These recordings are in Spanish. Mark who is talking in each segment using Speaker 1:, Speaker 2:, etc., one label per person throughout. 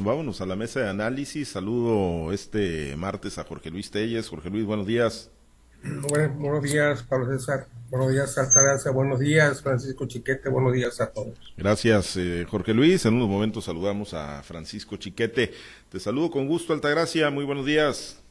Speaker 1: Vámonos a la mesa de análisis. Saludo este martes a Jorge Luis Telles. Jorge Luis, buenos días.
Speaker 2: Bueno, buenos días, Pablo César. Buenos días, Altagracia. Buenos días, Francisco Chiquete. Buenos días a todos.
Speaker 1: Gracias, eh, Jorge Luis. En unos momentos saludamos a Francisco Chiquete. Te saludo con gusto, Altagracia. Muy buenos días.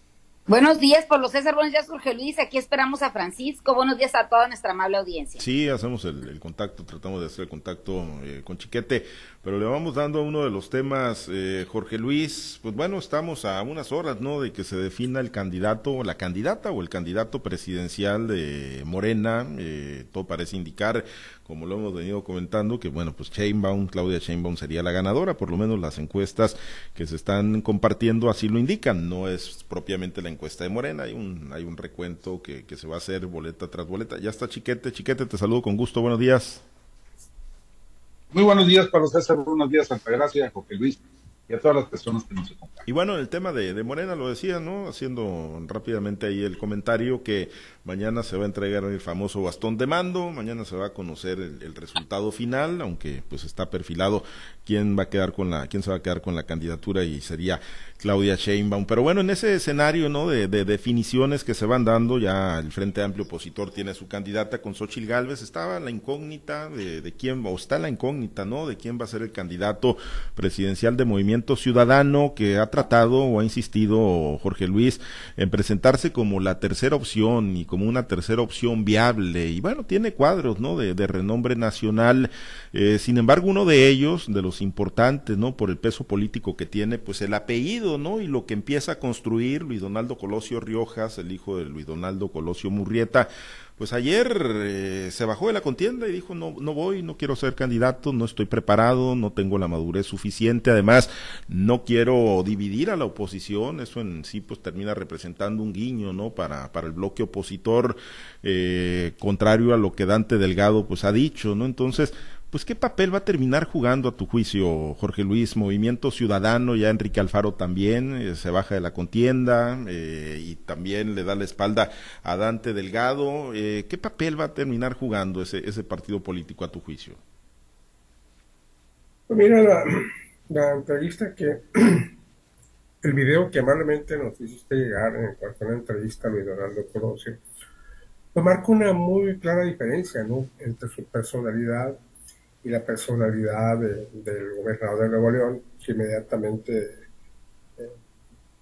Speaker 3: Buenos días, Pablo César. Buenos días, Jorge Luis. Aquí esperamos a Francisco. Buenos días a toda nuestra amable audiencia.
Speaker 1: Sí, hacemos el, contacto, tratamos de hacer el contacto eh, con Chiquete, pero le vamos dando uno de los temas, eh, Jorge Luis. Pues bueno, estamos a unas horas, ¿no?, de que se defina el candidato, la candidata o el candidato presidencial de Morena. Eh, todo parece indicar como lo hemos venido comentando, que bueno, pues Sheinbaum, Claudia Sheinbaum sería la ganadora, por lo menos las encuestas que se están compartiendo así lo indican, no es propiamente la encuesta de Morena, hay un, hay un recuento que, que se va a hacer boleta tras boleta. Ya está Chiquete, Chiquete, te saludo con gusto, buenos días.
Speaker 4: Muy buenos días, Pablo César, buenos días, Gracia, Jorge Luis y a todas las personas que nos acompañan.
Speaker 1: Y bueno, el tema de, de, Morena lo decía, ¿no? Haciendo rápidamente ahí el comentario que mañana se va a entregar el famoso bastón de mando, mañana se va a conocer el, resultado final, aunque pues está perfilado quién va a quedar con la, quién se va a quedar con la candidatura y sería Claudia Sheinbaum. Pero bueno, en ese escenario, ¿no? De, de definiciones que se van dando, ya el Frente Amplio Opositor tiene su candidata con Xochil Gálvez, estaba la incógnita de, de quién, o está la incógnita, ¿no? De quién va a ser el candidato presidencial de Movimiento Ciudadano que ha tratado o ha insistido Jorge Luis en presentarse como la tercera opción y como una tercera opción viable y bueno, tiene cuadros, ¿no? De, renombre nacional. Eh, sin embargo, uno de ellos, de los importantes, ¿no? Por el peso político que tiene, pues el apellido, ¿no? Y lo que empieza a construir Luis Donaldo Colosio Riojas, el hijo de Luis Donaldo Colosio Murrieta, pues ayer eh, se bajó de la contienda y dijo no no voy, no quiero ser candidato, no estoy preparado, no tengo la madurez suficiente, además no quiero dividir a la oposición, eso en sí pues termina representando un guiño, ¿no? Para para el bloque opositor eh, contrario a lo que Dante Delgado pues ha dicho, ¿no? Entonces pues qué papel va a terminar jugando a tu juicio, Jorge Luis, Movimiento Ciudadano, ya Enrique Alfaro también eh, se baja de la contienda eh, y también le da la espalda a Dante Delgado. Eh, ¿Qué papel va a terminar jugando ese, ese partido político a tu juicio?
Speaker 2: Pues mira, la, entrevista que, el video que amablemente nos hiciste llegar en cuanto a la entrevista a Luis Donaldo Colosio, pues marca una muy clara diferencia ¿no? entre su personalidad y la personalidad del gobernador de Nuevo León, que inmediatamente eh,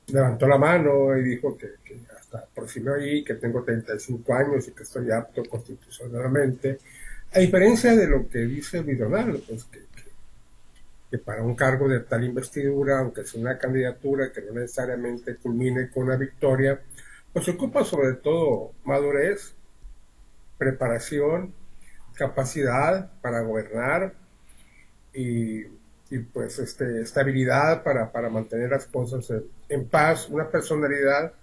Speaker 2: levantó la mano y dijo que, hasta por me ahí, que tengo 35 años y que estoy apto constitucionalmente, a diferencia de lo que dice Vidonal, pues que, que, para un cargo de tal investidura, aunque sea una candidatura que no necesariamente culmine con una victoria, pues se ocupa sobre todo madurez, preparación, capacidad para gobernar y, pues este, estabilidad para, para, mantener las cosas en, paz, una personalidad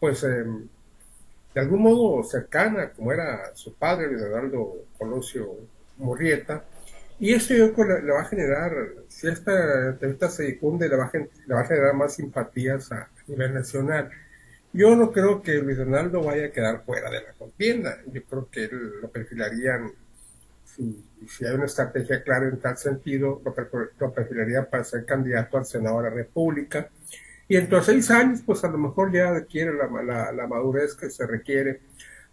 Speaker 2: pues em, de algún modo cercana como era su padre, Leonardo Colosio Murrieta, y esto yo creo le, va a generar, si esta entrevista se difunde, le va, a, a generar más simpatías a, nivel nacional. Yo no creo que Luis Donaldo vaya a quedar fuera de la contienda. Yo creo que lo perfilarían si, hay una estrategia clara en tal sentido, lo, preferiría para ser candidato al Senado de la República. Y en los seis años, pues a lo mejor ya adquiere la, la, madurez que se requiere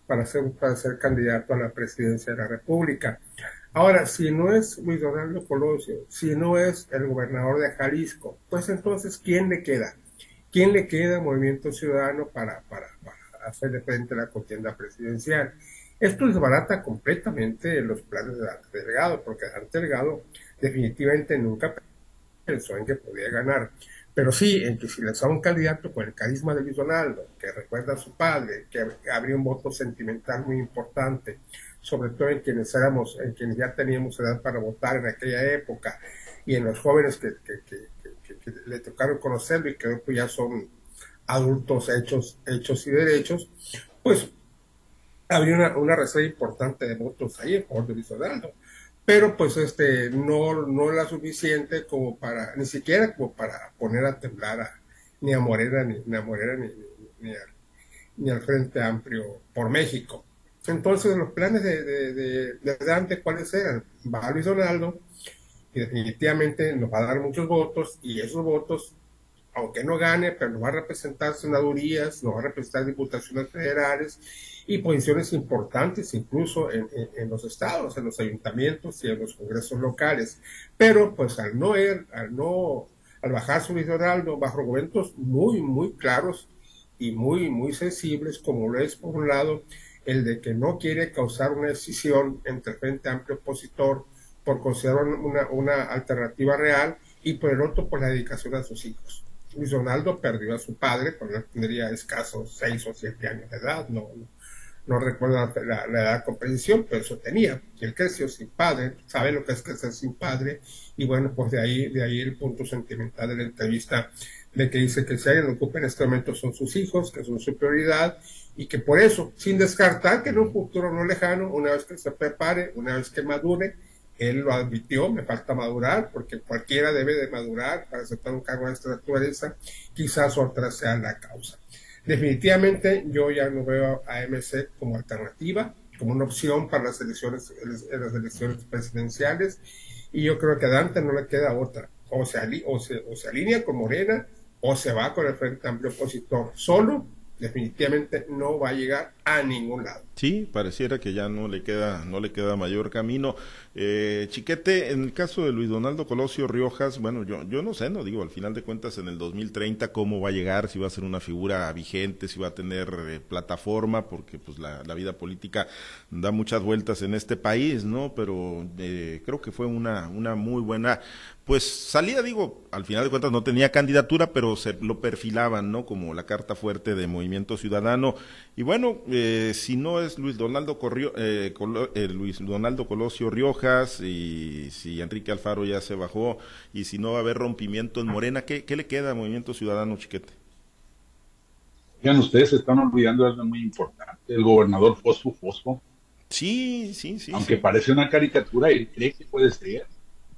Speaker 2: para ser, para ser candidato a la presidencia de la República. Ahora, si no es Luis Donaldo Colosio, si no es el gobernador de Jalisco, pues entonces, ¿quién le queda? ¿Quién le queda Movimiento Ciudadano para, para, para hacerle frente a la contienda presidencial? Esto desbarata completamente los planes de Dante Delgado, porque Dante Delgado definitivamente nunca pensó en que podía ganar. Pero sí, en que si le un candidato con el carisma de Luis Donaldo, que recuerda a su padre, que habría un voto sentimental muy importante, sobre todo en quienes éramos, en quienes ya teníamos edad para votar en aquella época, y en los jóvenes que, le tocaron conocerlo y que ya son adultos hechos, hechos y derechos, pues habría una, una reserva importante de votos ahí en favor de Luis Donaldo. Pero pues este, no, no la suficiente como para, ni siquiera como para poner a temblar a, ni a Morena, ni, a Morena, ni, ni, al, Frente Amplio por México. Entonces los planes de, de, de, Dante, ¿cuáles eran? Va Luis Donaldo y definitivamente nos va a dar muchos votos y esos votos, aunque no gane, pero nos va a representar senadurías, nos va a representar diputaciones federales y posiciones importantes incluso en, los estados, en los ayuntamientos y en los congresos locales. Pero pues al no, er, al no, al bajar su Donaldo bajo argumentos muy, muy claros y muy, muy sensibles, como lo es por un lado el de que no quiere causar una decisión entre el Frente Amplio opositor por considerar una, una alternativa real y por el otro por la dedicación a sus hijos. Luis Donaldo perdió a su padre cuando tendría escasos seis o siete años de edad, no, no, recuerdo la, edad de comprensión, pero eso tenía. Él creció sin padre, sabe lo que es crecer sin padre, y bueno, pues de ahí, de ahí el punto sentimental de la entrevista, de que dice que si alguien lo ocupa en este momento son sus hijos, que son su prioridad, y que por eso, sin descartar que en un futuro no lejano, una vez que se prepare, una vez que madure, él lo admitió, me falta madurar, porque cualquiera debe de madurar para aceptar un cargo de esta naturaleza, quizás otra sea la causa. Definitivamente yo ya no veo a AMC como alternativa, como una opción para las elecciones, las elecciones presidenciales, y yo creo que a Dante no le queda otra, o se, o se, o se alinea con Morena, o se va con el Frente Amplio Opositor solo, definitivamente no va a llegar a ningún lado.
Speaker 1: Sí, pareciera que ya no le queda, no le queda mayor camino. Eh, Chiquete, en el caso de Luis Donaldo Colosio Riojas, bueno, yo, yo no sé, no digo, al final de cuentas en el 2030 cómo va a llegar, si va a ser una figura vigente, si va a tener eh, plataforma, porque pues la, la, vida política da muchas vueltas en este país, ¿no? Pero eh, creo que fue una, una muy buena pues salía, digo, al final de cuentas no tenía candidatura, pero se lo perfilaban, ¿no? Como la carta fuerte de Movimiento Ciudadano. Y bueno, eh, si no es Luis Donaldo, Corrio, eh, eh, Luis Donaldo Colosio Riojas, y si Enrique Alfaro ya se bajó, y si no va a haber rompimiento en Morena, ¿qué, qué le queda a Movimiento Ciudadano, Chiquete?
Speaker 4: Vean, ustedes se están olvidando de algo muy importante, el gobernador Fosfo Fosfo.
Speaker 1: Sí, sí, sí.
Speaker 4: Aunque parece una caricatura, y cree que puede ser.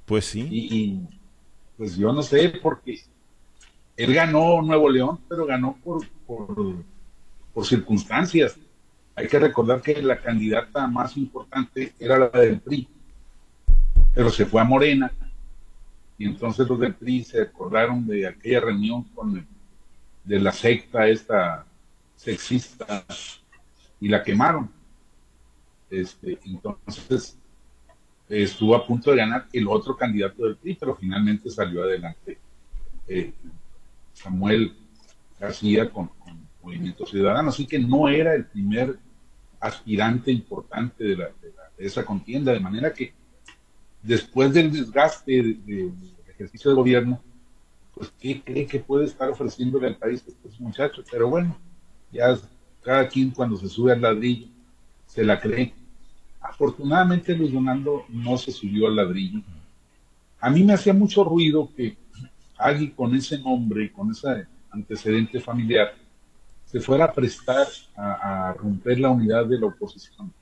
Speaker 1: Pues sí.
Speaker 4: Y, pues yo no sé, porque él ganó Nuevo León, pero ganó por, por, circunstancias. Hay que recordar que la candidata más importante era la del PRI, pero se fue a Morena. Y entonces los del PRI se acordaron de aquella reunión con de la secta esta sexista y la quemaron. Este, entonces, estuvo a punto de ganar el otro candidato del PRI, pero finalmente salió adelante eh, Samuel García con, Movimiento Ciudadano, así que no era el primer aspirante importante de, esa contienda, de manera que después del desgaste del ejercicio de gobierno, pues ¿qué cree que puede estar ofreciéndole al país estos muchachos? Pero bueno, ya cada quien cuando se sube al ladrillo se la cree Afortunadamente Luis Donaldo no se subió al ladrillo. A mí me hacía mucho ruido que alguien con ese nombre, con ese antecedente familiar, se fuera a prestar a, romper la unidad de la oposición.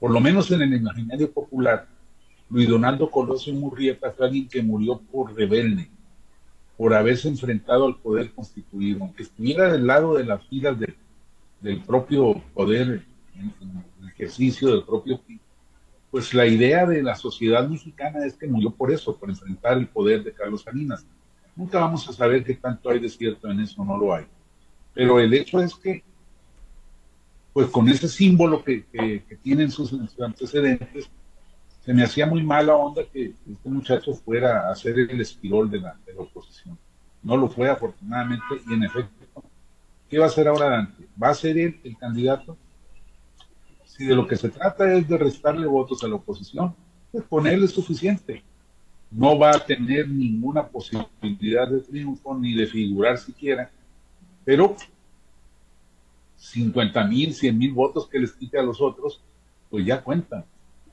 Speaker 4: Por lo menos en el imaginario popular, Luis Donaldo Colosio Murrieta fue alguien que murió por rebelde, por haberse enfrentado al poder constituido, aunque estuviera del lado de las filas del propio poder el ejercicio del propio pues la idea de la sociedad mexicana es que murió por eso, por enfrentar el poder de Carlos Salinas. Nunca vamos a saber qué tanto hay de cierto en eso, no lo hay. Pero el hecho es que, pues con ese símbolo que, tienen sus, antecedentes, se me hacía muy mala onda que este muchacho fuera a ser el espirol de la, de la oposición. No lo fue, afortunadamente, y en efecto, ¿qué va a hacer ahora Dante? ¿Va a ser él el candidato? si de lo que se trata es de restarle votos a la oposición, pues ponerle suficiente. No va a tener ninguna posibilidad de triunfo ni de figurar siquiera, pero 50 mil, 100 mil votos que les quite a los otros, pues ya cuentan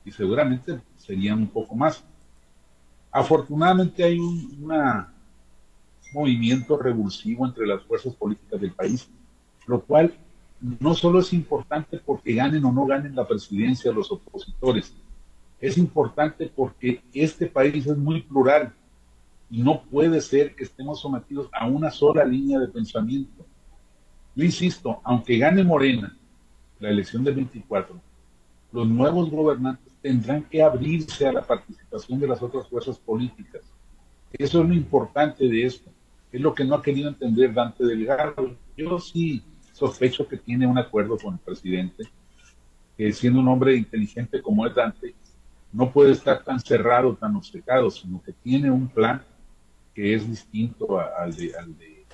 Speaker 4: y seguramente serían un poco más. Afortunadamente hay un movimiento revulsivo entre las fuerzas políticas del país, lo cual no solo es importante porque ganen o no ganen la presidencia los opositores, es importante porque este país es muy plural y no puede ser que estemos sometidos a una sola línea de pensamiento. Yo insisto, aunque gane Morena la elección del 24, los nuevos gobernantes tendrán que abrirse a la participación de las otras fuerzas políticas. Eso es lo importante de esto. Es lo que no ha querido entender Dante Delgado. Yo sí sospecho que tiene un acuerdo con el presidente, que siendo un hombre inteligente como es Dante, no puede estar tan cerrado, tan obcecado, sino que tiene un plan que es distinto al de, al de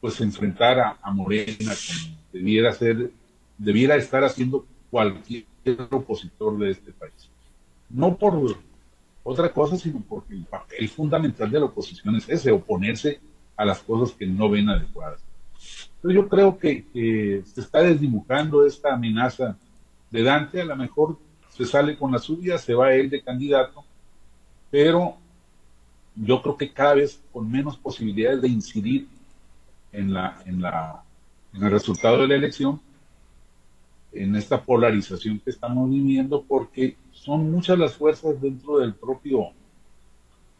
Speaker 4: pues enfrentar a, a Morena como debiera ser, debiera estar haciendo cualquier opositor de este país. No por otra cosa, sino porque el papel fundamental de la oposición es ese, oponerse a las cosas que no ven adecuadas. Entonces yo creo que, se está desdibujando esta amenaza de Dante, a lo mejor se sale con la suya, se va él de candidato, pero yo creo que cada vez con menos posibilidades de incidir en la, en la, en el resultado de la elección, en esta polarización que estamos viviendo, porque son muchas las fuerzas dentro del propio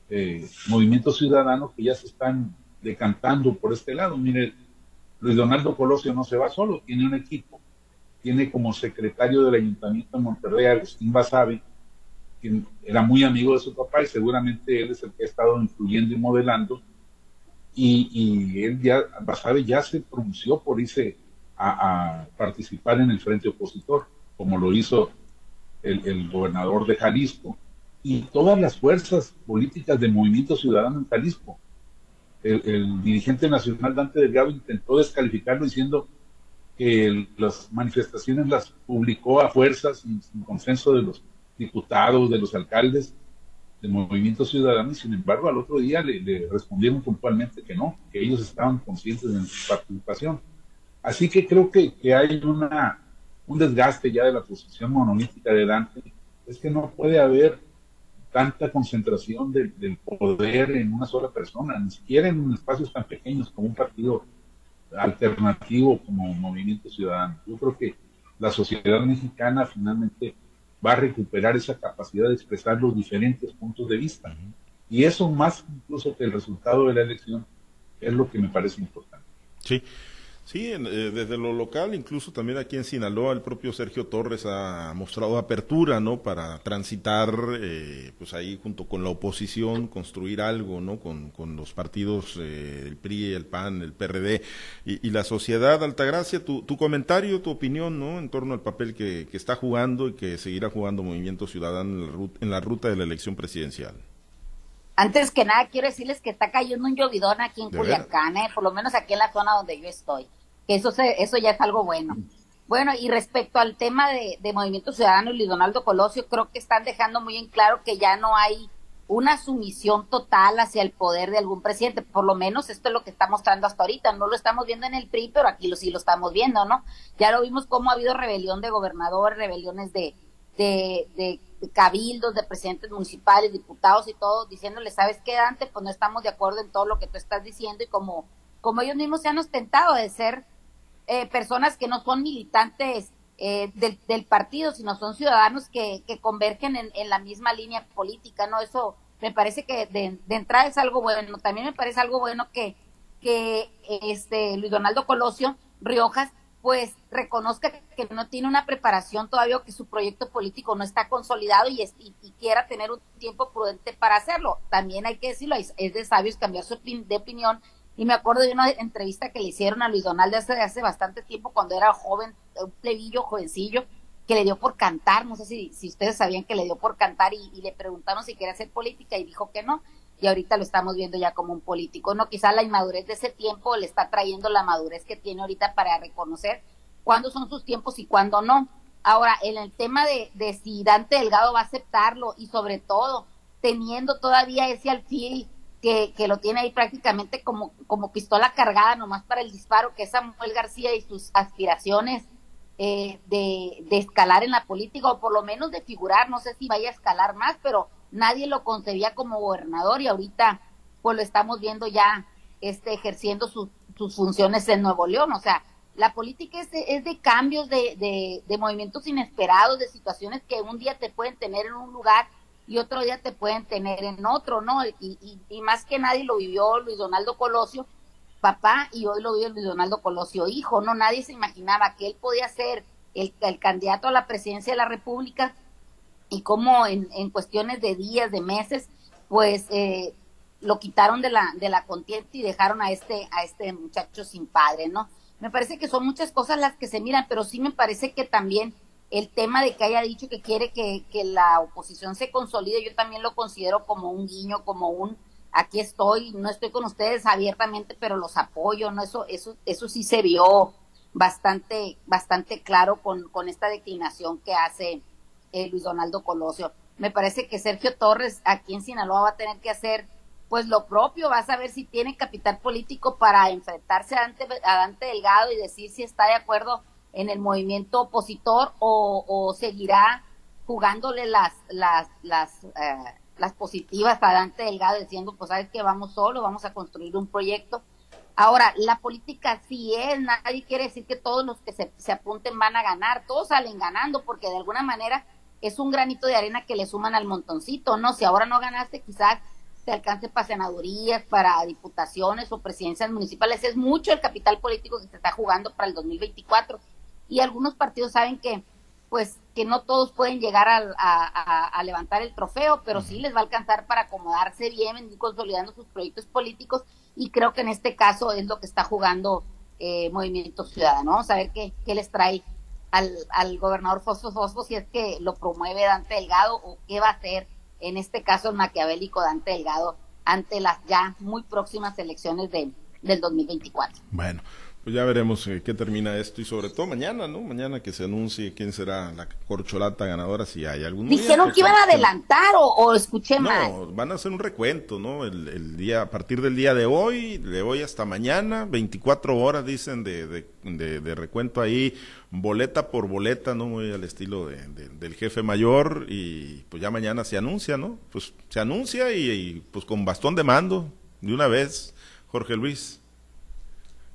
Speaker 4: eh, movimiento ciudadano que ya se están decantando por este lado. Mire, Luis Donaldo Colosio no se va solo, tiene un equipo. Tiene como secretario del Ayuntamiento de Monterrey Agustín Basabe, era muy amigo de su papá y seguramente él es el que ha estado influyendo y modelando. Y, y él ya, Basabe ya se pronunció por irse a, participar en el frente opositor, como lo hizo el, gobernador de Jalisco y todas las fuerzas políticas del movimiento ciudadano en Jalisco. El, dirigente nacional Dante Delgado intentó descalificarlo diciendo que las manifestaciones las publicó a fuerzas sin, consenso de los diputados, de los alcaldes del movimiento ciudadano y sin embargo al otro día le, le respondieron puntualmente que no, que ellos estaban conscientes de su participación. Así que creo que, hay una, un desgaste ya de la posición monolítica de Dante. Es que no puede haber tanta concentración del poder en una sola persona, ni siquiera en espacios tan pequeños como un partido alternativo como Movimiento Ciudadano. Yo creo que la sociedad mexicana finalmente va a recuperar esa capacidad de expresar los diferentes puntos de vista. Y eso más incluso que el resultado de la elección es lo que me parece importante.
Speaker 1: Sí. Sí, eh, desde lo local, incluso también aquí en Sinaloa, el propio Sergio Torres ha mostrado apertura, ¿no? Para transitar, eh, pues ahí junto con la oposición, construir algo, ¿no? Con, los partidos, eh, el PRI, el PAN, el PRD y, la sociedad. Altagracia, tu, tu comentario, tu opinión, ¿no? En torno al papel que, está jugando y que seguirá jugando Movimiento Ciudadano en la ruta, en la ruta de la elección presidencial.
Speaker 3: Antes que nada, quiero decirles que está cayendo un llovidón aquí en Culiacán, por lo menos aquí en la zona donde yo estoy eso, eso ya es algo bueno. Bueno, y respecto al tema de, Movimiento Ciudadano y Donaldo Colosio, creo que están dejando muy en claro que ya no hay una sumisión total hacia el poder de algún presidente. Por lo menos esto es lo que está mostrando hasta ahorita. No lo estamos viendo en el PRI, pero aquí lo, sí lo estamos viendo, ¿no? Ya lo vimos cómo ha habido rebelión de gobernadores, rebeliones de, de, de, cabildos, de presidentes municipales, diputados y todo, diciéndole, ¿sabes qué, Dante? Pues no estamos de acuerdo en todo lo que tú estás diciendo y como, como ellos mismos se han ostentado de ser eh, personas que no son militantes eh, del, partido, sino son ciudadanos que, convergen en, la misma línea política, ¿no? Eso me parece que de, entrada es algo bueno. También me parece algo bueno que, que este Luis Donaldo Colosio Riojas pues reconozca que no tiene una preparación todavía que su proyecto político no está consolidado y, y, quiera tener un tiempo prudente para hacerlo. También hay que decirlo, es de sabios cambiar su de opinión y me acuerdo de una entrevista que le hicieron a Luis Donaldo hace, hace bastante tiempo, cuando era joven, un plebillo, jovencillo, que le dio por cantar. No sé si, si ustedes sabían que le dio por cantar y, le preguntaron si quería hacer política y dijo que no. Y ahorita lo estamos viendo ya como un político. No, quizá la inmadurez de ese tiempo le está trayendo la madurez que tiene ahorita para reconocer cuándo son sus tiempos y cuándo no. Ahora, en el tema de, de si Dante Delgado va a aceptarlo y sobre todo teniendo todavía ese alfil que, que, lo tiene ahí prácticamente como, como pistola cargada nomás para el disparo, que es Samuel García y sus aspiraciones eh, de, de, escalar en la política, o por lo menos de figurar, no sé si vaya a escalar más, pero nadie lo concebía como gobernador y ahorita pues lo estamos viendo ya este, ejerciendo sus funciones en Nuevo León, o sea, la política es de, es de cambios, de, de, de movimientos inesperados, de situaciones que un día te pueden tener en un lugar y otro día te pueden tener en otro, ¿no? Y, y, más que nadie lo vivió Luis Donaldo Colosio, papá, y hoy lo vive Luis Donaldo Colosio, hijo, ¿no? Nadie se imaginaba que él podía ser el, candidato a la presidencia de la República y cómo en, en cuestiones de días, de meses, pues eh, lo quitaron de la, de la contienda y dejaron a este, a este muchacho sin padre, ¿no? Me parece que son muchas cosas las que se miran, pero sí me parece que también el tema de que haya dicho que quiere que, la oposición se consolide, yo también lo considero como un guiño, como un aquí estoy, no estoy con ustedes abiertamente, pero los apoyo, ¿no? Eso, eso, eso sí se vio bastante, bastante claro con, con esta declinación que hace eh, Luis Donaldo Colosio. Me parece que Sergio Torres aquí en Sinaloa va a tener que hacer pues lo propio, va a saber si tiene capital político para enfrentarse a Dante, a Dante Delgado y decir si está de acuerdo en el movimiento opositor o, o seguirá jugándole las, las, las, eh, las positivas a Dante Delgado diciendo, pues sabes que vamos solo, vamos a construir un proyecto. Ahora, la política sí es, nadie quiere decir que todos los que se, se apunten van a ganar, todos salen ganando porque de alguna manera es un granito de arena que le suman al montoncito, ¿no? Si ahora no ganaste, quizás te alcance para senadurías, para diputaciones o presidencias municipales. Es mucho el capital político que se está jugando para el 2024. Y algunos partidos saben que, pues, que no todos pueden llegar a, levantar el trofeo, pero sí les va a alcanzar para acomodarse bien, consolidando sus proyectos políticos. Y creo que en este caso es lo que está jugando eh, Movimiento Ciudadano. Saber qué, qué les trae al, al gobernador Fosfo Fosfo si es que lo promueve Dante Delgado o qué va a hacer en este caso el maquiavélico Dante Delgado, ante las ya muy próximas elecciones de, del 2024.
Speaker 1: Bueno, pues ya veremos eh, qué termina esto y sobre todo mañana, ¿no? Mañana que se anuncie quién será la corcholata ganadora, si hay algún.
Speaker 3: Dijeron que iban a adelantar o, escuché mal. No,
Speaker 1: van a hacer un recuento, ¿no? El, día, a partir del día de hoy, de hoy hasta mañana, 24 horas dicen de, de, de, recuento ahí, boleta por boleta, ¿no? Muy al estilo de, del jefe mayor y pues ya mañana se anuncia, ¿no? Pues se anuncia y pues con bastón de mando, de una vez, Jorge Luis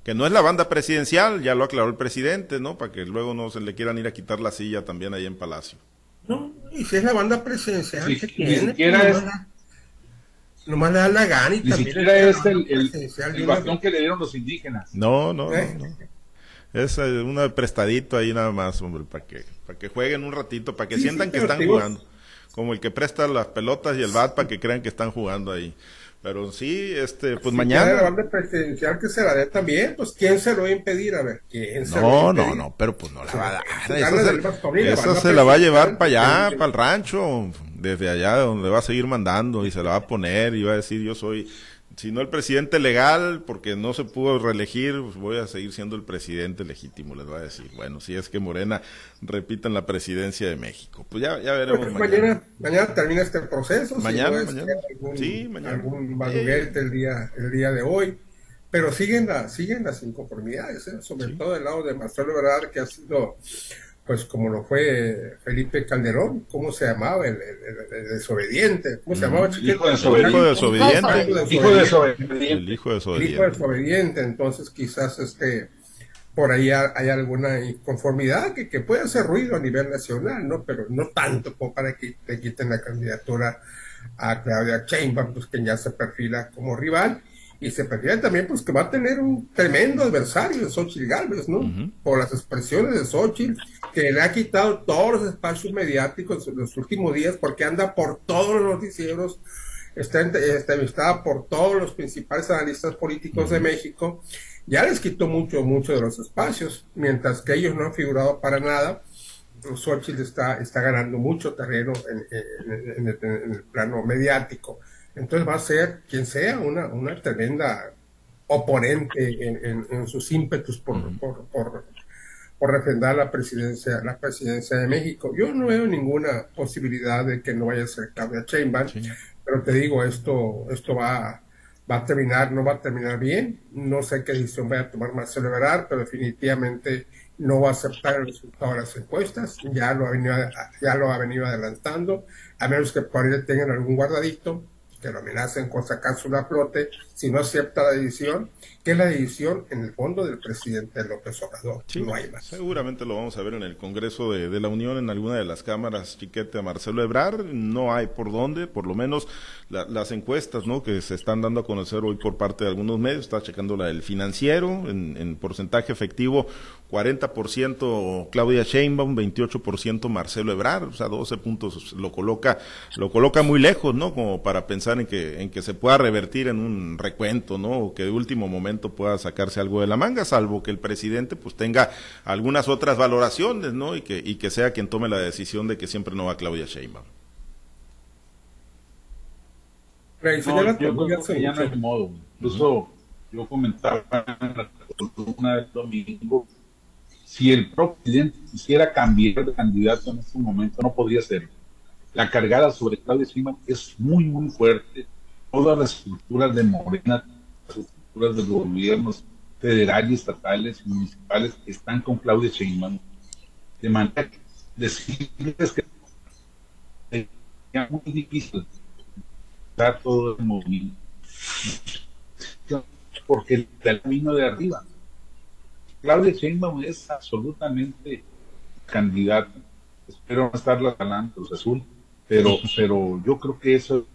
Speaker 1: que no es la banda presidencial, ya lo aclaró el presidente, ¿no? Para que luego no se le quieran ir a quitar la silla también ahí en Palacio.
Speaker 2: No, y si es la banda presidencial,
Speaker 4: ni siquiera es,
Speaker 2: nomás le da la gana y
Speaker 4: ni también siquiera es el, el, bastón que le dieron los indígenas.
Speaker 1: No, no, no, ¿Eh? Es eh, un prestadito ahí nada más, hombre, para que, para que jueguen un ratito, para que sientan que están jugando. Como el que presta las pelotas y el bat para que crean que están jugando ahí. Pero sí, este, pues mañana.
Speaker 2: banda presidencial que se la dé también, pues ¿quién se lo va a impedir? A ver, ¿quién se
Speaker 1: No, no, no, pero pues no la va a dar. Esa se, la va a llevar para allá, para el rancho, desde allá donde va a seguir mandando y se la va a poner y va a decir yo soy si no el presidente legal, porque no se pudo reelegir, pues voy a seguir siendo el presidente legítimo, les voy a decir. Bueno, si es que Morena repita en la presidencia de México. Pues ya, ya veremos
Speaker 2: mañana. mañana. termina este proceso.
Speaker 1: Mañana, mañana.
Speaker 2: Algún, sí, mañana. Algún el día, el día de hoy. Pero siguen, la, siguen las inconformidades, ¿eh? sobre todo del lado de Marcelo Verdad, que ha sido pues como lo fue Felipe Calderón, ¿cómo se llamaba? El, desobediente, ¿cómo se llamaba?
Speaker 1: El hijo desobediente.
Speaker 2: Hijo desobediente. El hijo desobediente. hijo desobediente, entonces quizás este por ahí hay alguna inconformidad que, que puede hacer ruido a nivel nacional, ¿no? Pero no tanto como para que le quiten la candidatura a Claudia Sheinbaum, pues que ya se perfila como rival y se prefiere también pues que va a tener un tremendo adversario en Xochitl Galvez, ¿no? Por las expresiones de Xochitl, que le ha quitado todos los espacios mediáticos en los últimos días porque anda por todos los noticieros, está entrevistada por todos los principales analistas políticos de México, ya les quitó mucho, mucho de los espacios, mientras que ellos no han figurado para nada. Xochitl está, está ganando mucho terreno en el plano mediático. Entonces va a ser quien sea una, una tremenda oponente en, en, sus ímpetus por, por, por, por, refrendar la presidencia, la presidencia de México. Yo no veo ninguna posibilidad de que no vaya a ser Claudia Sheinbaum, pero te digo, esto, esto va, va a terminar, no va a terminar bien. No sé qué decisión vaya a tomar Marcelo Ebrard, pero definitivamente no va a aceptar el resultado de las encuestas. Ya lo ha venido, ya lo ha venido adelantando, a menos que por ahí tengan algún guardadito que lo amenacen con sacar su flote si no acepta la decisión, que es la decisión en el fondo del presidente López Obrador. no hay más.
Speaker 1: Seguramente lo vamos a ver en el Congreso de, la Unión, en alguna de las cámaras, chiquete a Marcelo Ebrar. No hay por dónde, por lo menos las encuestas ¿no? que se están dando a conocer hoy por parte de algunos medios. Está checando la del financiero, en, en porcentaje efectivo, 40% Claudia Sheinbaum, 28% Marcelo Ebrar, o sea, 12 puntos lo coloca, lo coloca muy lejos, ¿no? Como para pensar en que, en que se pueda revertir en un recuento, ¿no? O que de último momento pueda sacarse algo de la manga, salvo que el presidente pues tenga algunas otras valoraciones, ¿no? Y que, y que sea quien tome la decisión de que siempre no va Claudia Sheinbaum.
Speaker 4: No, yo creo que ya no hay modo. Incluso yo comentaba en la columna del domingo si el presidente quisiera cambiar de candidato en este momento, no podría ser. La cargada sobre Claudia Sheinbaum es muy, muy fuerte. Todas las estructuras de Morena, las estructuras de los gobiernos federales, estatales y municipales están con Claudia Sheinbaum. De manera que decirles que es muy difícil dar todo el movimiento porque el camino de arriba Claudia Sheinbaum es absolutamente candidata. Espero no estarla ganando Azul, pero, pero yo creo que eso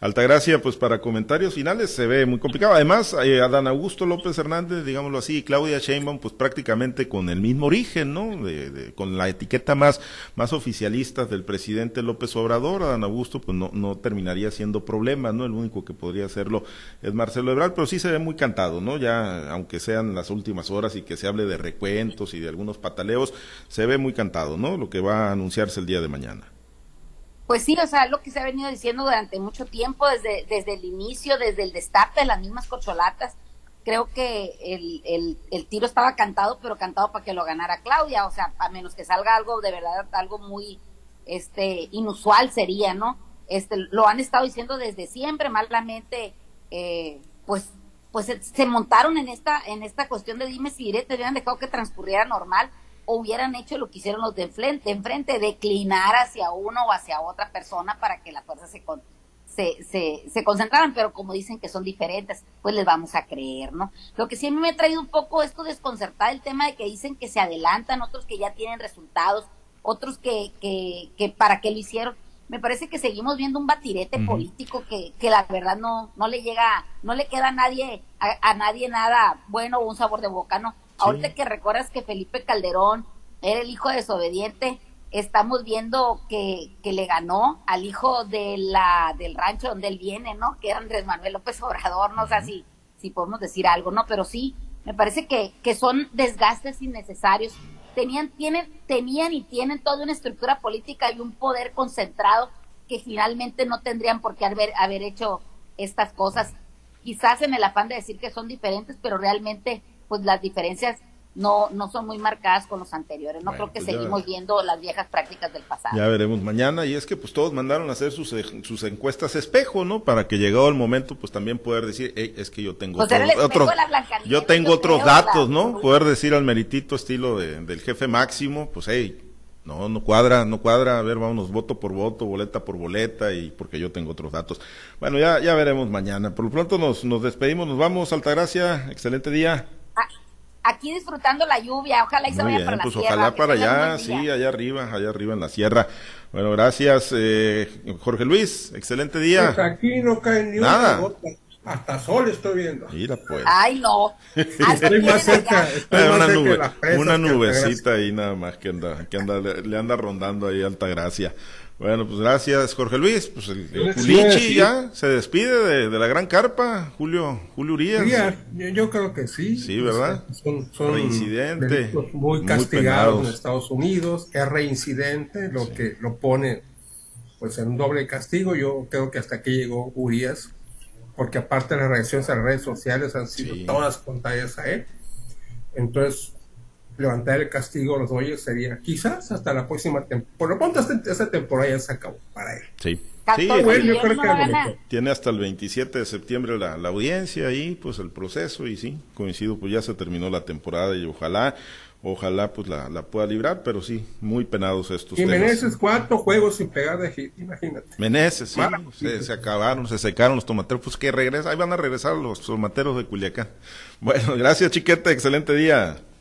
Speaker 1: Altagracia, pues para comentarios finales se ve muy complicado. Además, eh, Adán Augusto López Hernández, digámoslo así, y Claudia Sheinbaum, pues prácticamente con el mismo origen, ¿no? De, con la etiqueta más, más oficialista del presidente López Obrador, Adán Augusto, pues no, no terminaría siendo problema, ¿no? El único que podría hacerlo es Marcelo Ebrard, pero sí se ve muy cantado, ¿no? Ya, aunque sean las últimas horas y que se hable de recuentos y de algunos pataleos, se ve muy cantado, ¿no? Lo que va a anunciarse el día de mañana.
Speaker 3: Pues sí, o sea, lo que se ha venido diciendo durante mucho tiempo, desde, desde el inicio, desde el destape de las mismas cocholatas, creo que el, el, el tiro estaba cantado, pero cantado para que lo ganara Claudia, o sea, a menos que salga algo de verdad, algo muy este inusual sería, ¿no? Este, lo han estado diciendo desde siempre, malamente, eh, pues, pues se, montaron en esta, en esta cuestión de dime si te hubieran dejado que transcurriera normal, hubieran hecho lo que hicieron los de enfrente, enfrente declinar hacia uno o hacia otra persona para que las fuerzas se, se, se, se, concentraran, pero como dicen que son diferentes, pues les vamos a creer, ¿no? Lo que sí a mí me ha traído un poco esto desconcertar el tema de que dicen que se adelantan, otros que ya tienen resultados, otros que, que, que para qué lo hicieron. Me parece que seguimos viendo un batirete político que, que la verdad no, no le llega, no le queda a nadie, a nadie nada bueno o un sabor de boca, ¿no? Ahorita que recuerdas que Felipe Calderón era el hijo desobediente, estamos viendo que, que le ganó al hijo de la, del rancho donde él viene, ¿no? Que era Andrés Manuel López Obrador, no sé si, si podemos decir algo, ¿no? Pero sí, me parece que, que son desgastes innecesarios. Tenían, tienen, tenían y tienen toda una estructura política y un poder concentrado que finalmente no tendrían por qué haber, haber hecho estas cosas. Quizás en el afán de decir que son diferentes, pero realmente pues las diferencias no, no son muy marcadas con los anteriores. No creo que pues seguimos viendo las viejas prácticas del pasado.
Speaker 1: Ya veremos mañana. Y es que pues todos mandaron a hacer sus, eh, sus encuestas espejo, ¿no? Para que llegado el momento pues también poder decir, es que yo tengo
Speaker 3: pues otro,
Speaker 1: yo tengo otros datos, ¿no? Poder decir al meritito estilo de, del jefe máximo, pues hey, no, no cuadra, no cuadra, a ver, vámonos voto por voto, boleta por boleta y porque yo tengo otros datos. Bueno, ya, ya veremos mañana. Por lo pronto nos, nos despedimos, nos vamos, Altagracia, excelente día
Speaker 3: aquí disfrutando la lluvia. Ojalá y se vaya para la pues
Speaker 1: Ojalá para allá, sí, allá arriba, allá arriba en la sierra. Bueno, gracias, eh, Jorge Luis. Excelente día.
Speaker 2: Pues aquí no cae ni una gota. Hasta sol estoy viendo.
Speaker 1: Mira pues.
Speaker 3: Ay, no.
Speaker 2: estoy más cerca. Estoy
Speaker 1: una, más nube, una nubecita ahí nada más que anda, que anda, le anda rondando ahí alta gracia. Bueno, pues gracias, Jorge Luis. Pues el, Culichi ya se despide de, la gran carpa, Julio, Julio Urias.
Speaker 2: yo, creo que sí.
Speaker 1: Sí, ¿verdad?
Speaker 2: Son, son reincidente. Muy castigados en Estados Unidos. Es reincidente, lo que lo pone pues en un doble castigo. Yo creo que hasta aquí llegó Urias, porque aparte las reacciones a las redes sociales han sido todas contrarias a él. Entonces, levantar el castigo a los Dodgers sería quizás hasta la próxima temporada. Por lo pronto, esta, esta temporada ya se acabó para él.
Speaker 1: Sí. Sí, tiene hasta el 27 de septiembre la, la audiencia y pues el proceso y sí, coincido, pues ya se terminó la temporada y ojalá ojalá pues la, la, pueda librar, pero sí, muy penados estos.
Speaker 2: Y Meneses, cuatro juegos sin pegar de hit, imagínate.
Speaker 1: Meneses, sí, se, se, acabaron, se secaron los tomateros, pues que regresa, ahí van a regresar los tomateros de Culiacán. Bueno, gracias Chiquete, excelente día.